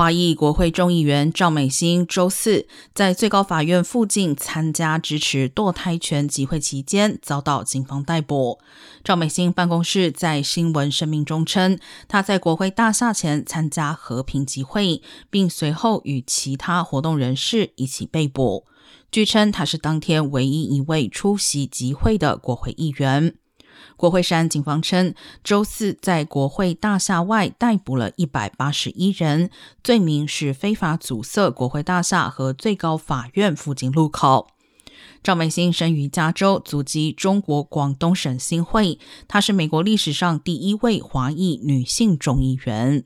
华裔国会众议员赵美心周四在最高法院附近参加支持堕胎权集会期间，遭到警方逮捕。赵美心办公室在新闻声明中称，她在国会大厦前参加和平集会，并随后与其他活动人士一起被捕。据称，她是当天唯一一位出席集会的国会议员。国会山警方称，周四在国会大厦外逮捕了一百八十一人，罪名是非法阻塞国会大厦和最高法院附近路口。赵美心生于加州，祖籍中国广东省新会，她是美国历史上第一位华裔女性众议员。